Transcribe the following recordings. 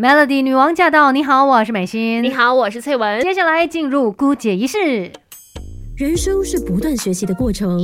Melody 女王驾到！你好，我是美心。你好，我是翠文。接下来进入姑姐仪式。人生是不断学习的过程，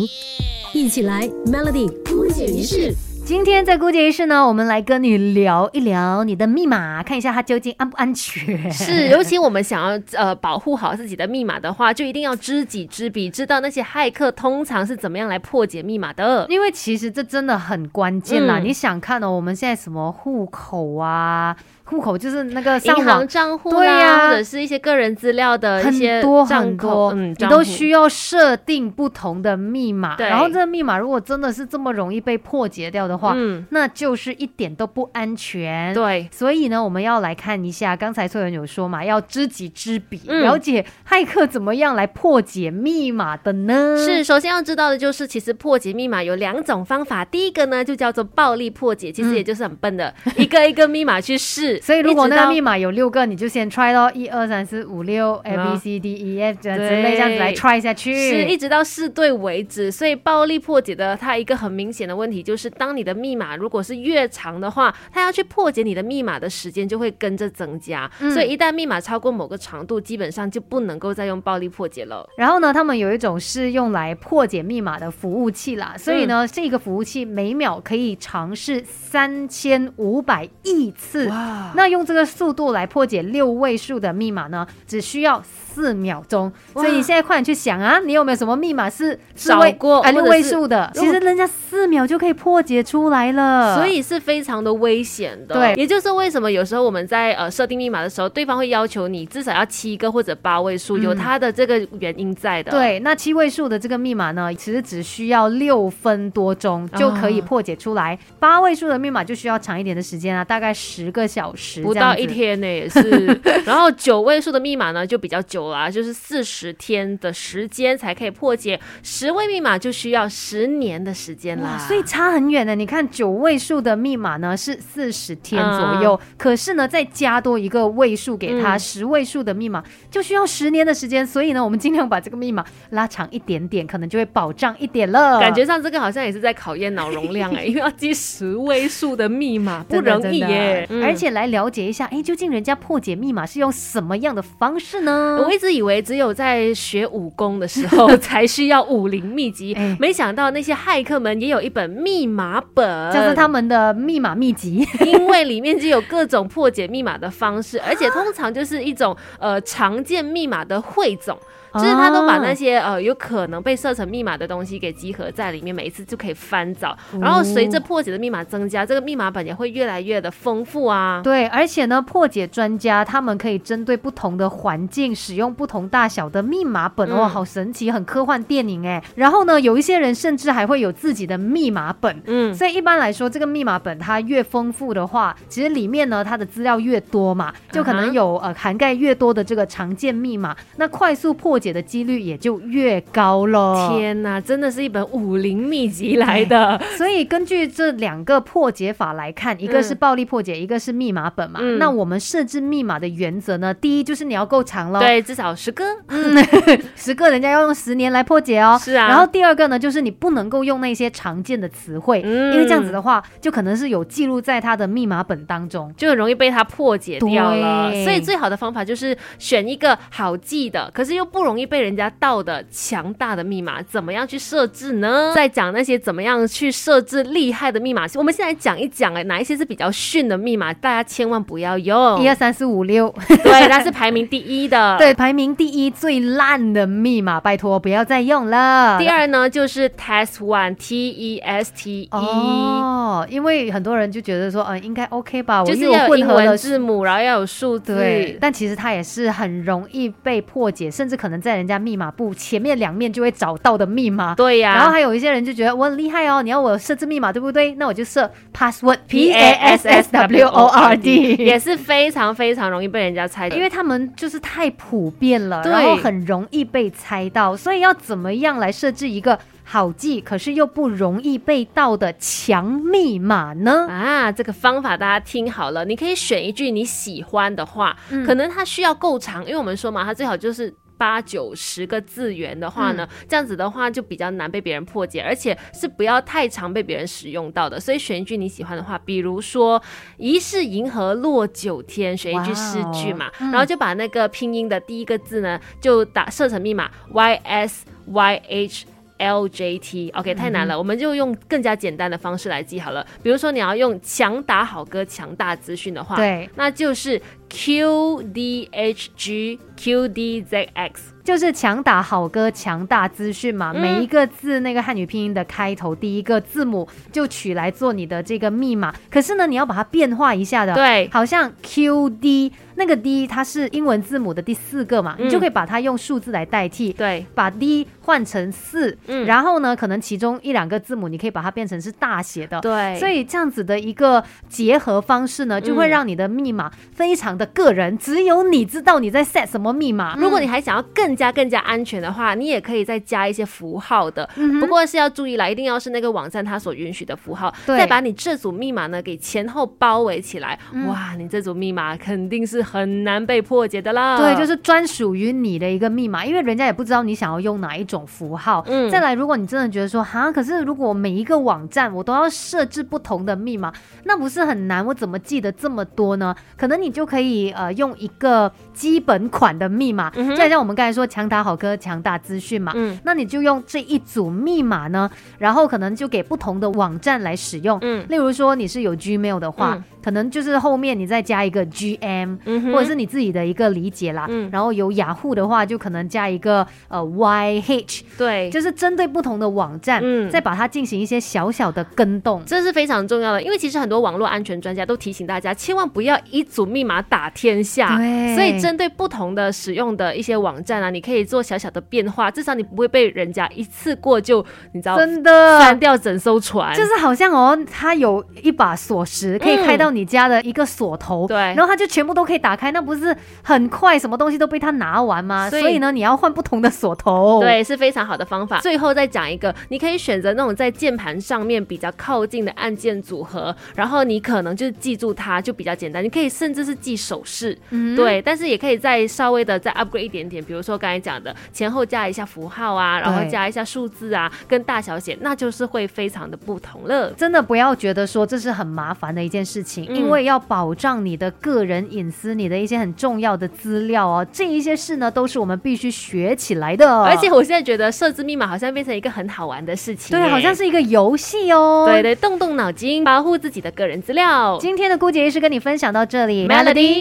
一起来 Melody 姑姐仪式。今天在姑姐仪式呢，我们来跟你聊一聊你的密码，看一下它究竟安不安全。是，尤其我们想要呃保护好自己的密码的话，就一定要知己知彼，知道那些骇客通常是怎么样来破解密码的。因为其实这真的很关键啦。嗯你想看哦，我们现在什么户口啊，户口就是那个上银行账户对啦，呀或者是一些个人资料的一些账很多，口嗯，你都需要设定不同的密码。对然后这个密码如果真的是这么容易被破解掉的话，嗯，那就是一点都不安全。。对，所以呢，我们要来看一下，刚才翠文有说嘛，要知己知彼，嗯了解骇客怎么样来破解密码的呢？是，首先要知道的就是，其实破解密码有两种方法。第一个呢，就叫做暴力破解，其实也就是很笨的，一个一个密码去试。嗯所以如果那个密码码有六个，你就先 try 到一二三四五六 A B C D E F 这样之类这样子来 try 下去。是一直到试对为止。所以暴力破解的它一个很明显的问题就是，当你的密码如果是越长的话，它要去破解你的密码的时间就会跟着增加。嗯所以一旦密码超过某个长度，基本上就不能够再用暴力破解了。然后呢，他们有一种是用来破解密码的服务器啦，所以嗯呢，这个服务器每秒可以尝试三千五百亿次。哇那用这个速度来破解六位数的密码呢，只需要四秒钟。所以你现在快点去想啊，你有没有什么密码是少过啊六位数的？其实人家四秒就可以破解出来了。所以是非常的危险的。对也就是为什么有时候我们在呃设定密码的时候，对方会要求你至少要七个或者八位数，嗯有它的这个原因在的。。对，那七位数的这个密码呢，其实只需要六分多钟就可以啊破解出来。八位数的密码就需要长一点的时间啊，大概十个小时，不到一。天呢，也是。然后九位数的密码呢就比较久啦，就是四十天的时间才可以破解。十位密码就需要十年的时间啦，。所以差很远的。你看九位数的密码呢是四十天左右，可是呢再加多一个位数给他，嗯十、位数的密码就需要十年的时间。所以呢，我们尽量把这个密码拉长一点点，可能就会保障一点了。感觉上这个好像也是在考验脑容量哎，因为要记十位数的密码不容易耶。嗯而且来了解一下，哎，究竟人家破解密码是用什么样的方式呢？我一直以为只有在学武功的时候 才需要武林秘籍，哎没想到那些骇客们也有一本密码本，这是他们的密码秘籍。因为里面就有各种破解密码的方式，而且通常就是一种呃常见密码的汇总。就是他都把那些呃有可能被设成密码的东西给集合在里面，每一次就可以翻找。然后随着破解的密码增加，这个密码本也会越来越的丰富啊。对，而且呢，破解专家他们可以针对不同的环境使用不同大小的密码本，哇，嗯好神奇，很科幻电影哎。然后呢，有一些人甚至还会有自己的密码本。嗯，所以一般来说，这个密码本它越丰富的话，其实里面呢它的资料越多嘛，就可能有呃涵盖越多的这个常见密码，那快速破解的几率也就越高了。天哪，真的是一本武林秘籍来的。所以根据这两个破解法来看，一个是暴力破解，一个是密码本嘛。嗯那我们设置密码的原则呢，第一就是你要够长喽，，对，至少十个。嗯，十个人家要用十年来破解哦。是啊然后第二个呢，就是你不能够用那些常见的词汇，嗯因为这样子的话，就可能是有记录在他的密码本当中。就很容易被他破解掉了。所以最好的方法就是选一个好记的，可是又不容易被人家盗的强大的密码。怎么样去设置呢？在讲那些怎么样去设置厉害的密码，我们现在讲一讲哎，哪一些是比较逊的密码，大家千万不要用。一二三四五六，对，它是排名第一的。对，排名第一最烂的密码，拜托不要再用了。第二呢，就是 test one T E S T E，、哦，因为很多人就觉得说，嗯，应该 OK 吧，我就是又有英文混合了字母，然后要有数字。对，但其实它也是很容易被破解，甚至可能在人家密码簿前面两面就会找到的密码。对呀、然后还有一些人就觉得我很厉害哦，你要我设置密码对不对？那我就设 password P P A A S S S S W W O O R R D D，也是非常非常容易被人家猜到，因为他们就是太普遍了，对然后很容易被猜到，所以要怎么样来设置一个好记，可是又不容易被盗的强密码呢？啊，这个方法大家听好了，你可以选一句你喜欢的话，嗯可能它需要够长，因为我们说嘛，它最好就是。八九十个字元的话呢，这样子的话就比较难被别人破解，而且是不要太常被别人使用到的。所以选一句你喜欢的话，比如说“疑是银河落九天”，选一句诗句嘛，然后就把那个拼音的第一个字呢，就打设成密码 y s y h。LJT，OK，太难了，我们就用更加简单的方式来记好了。比如说你要用强打好歌、强大资讯的话，对，那就是 QDHGQDZX，就是强打好歌、强大资讯嘛。每一个字那个汉语拼音的开头第一个字母就取来做你的这个密码。可是呢，你要把它变化一下的，对，好像 QD。那个 D 它是英文字母的第四个嘛，你就可以把它用数字来代替，对，把 D 换成四，嗯，然后呢，可能其中一两个字母你可以把它变成是大写的，对，所以这样子的一个结合方式呢，就会让你的密码非常的个人，只有你知道你在 set 什么密码。如果你还想要更加更加安全的话，你也可以再加一些符号的，不过是要注意啦，一定要是那个网站它所允许的符号，再把你这组密码呢给前后包围起来，哇，你这组密码肯定是。很难被破解的啦，对，就是专属于你的一个密码，因为人家也不知道你想要用哪一种符号。嗯，再来，如果你真的觉得说，哈，可是如果每一个网站我都要设置不同的密码，那不是很难？我怎么记得这么多呢？可能你就可以可以呃用一个基本款的密码，就像我们刚才说强打好歌、强大资讯嘛，嗯，那你就用这一组密码呢，然后可能就给不同的网站来使用。嗯，例如说你是有 Gmail 的话。可能就是后面你再加一个 G M，嗯或者是你自己的一个理解啦。嗯然后有雅虎的话，就可能加一个呃 Y H，对，就是针对不同的网站，嗯再把它进行一些小小的跟动，这是非常重要的。因为其实很多网络安全专家都提醒大家，千万不要一组密码打天下。对，所以针对不同的使用的一些网站啊，你可以做小小的变化，至少你不会被人家一次过就你知道真的删掉整艘船。就是好像哦，它有一把锁匙可以开到。你家的一个锁头，对，然后它就全部都可以打开，那不是很快，什么东西都被他拿完吗？所以呢，你要换不同的锁头，对，是非常好的方法。最后再讲一个，你可以选择那种在键盘上面比较靠近的按键组合，然后你可能就是记住它就比较简单。你可以甚至是记手势，对，但是也可以再稍微的再 upgrade 一点点，比如说刚才讲的前后加一下符号啊，然后加一下数字啊，跟大小写，那就是会非常的不同了。真的不要觉得说这是很麻烦的一件事情。因为要保障你的个人隐私，你的一些很重要的资料哦，这一些事呢，都是我们必须学起来的。而且我现在觉得设置密码好像变成一个很好玩的事情，对，好像是一个游戏哦。对对，动动脑筋，保护自己的个人资料。今天的姑姐是跟你分享到这里，Melody。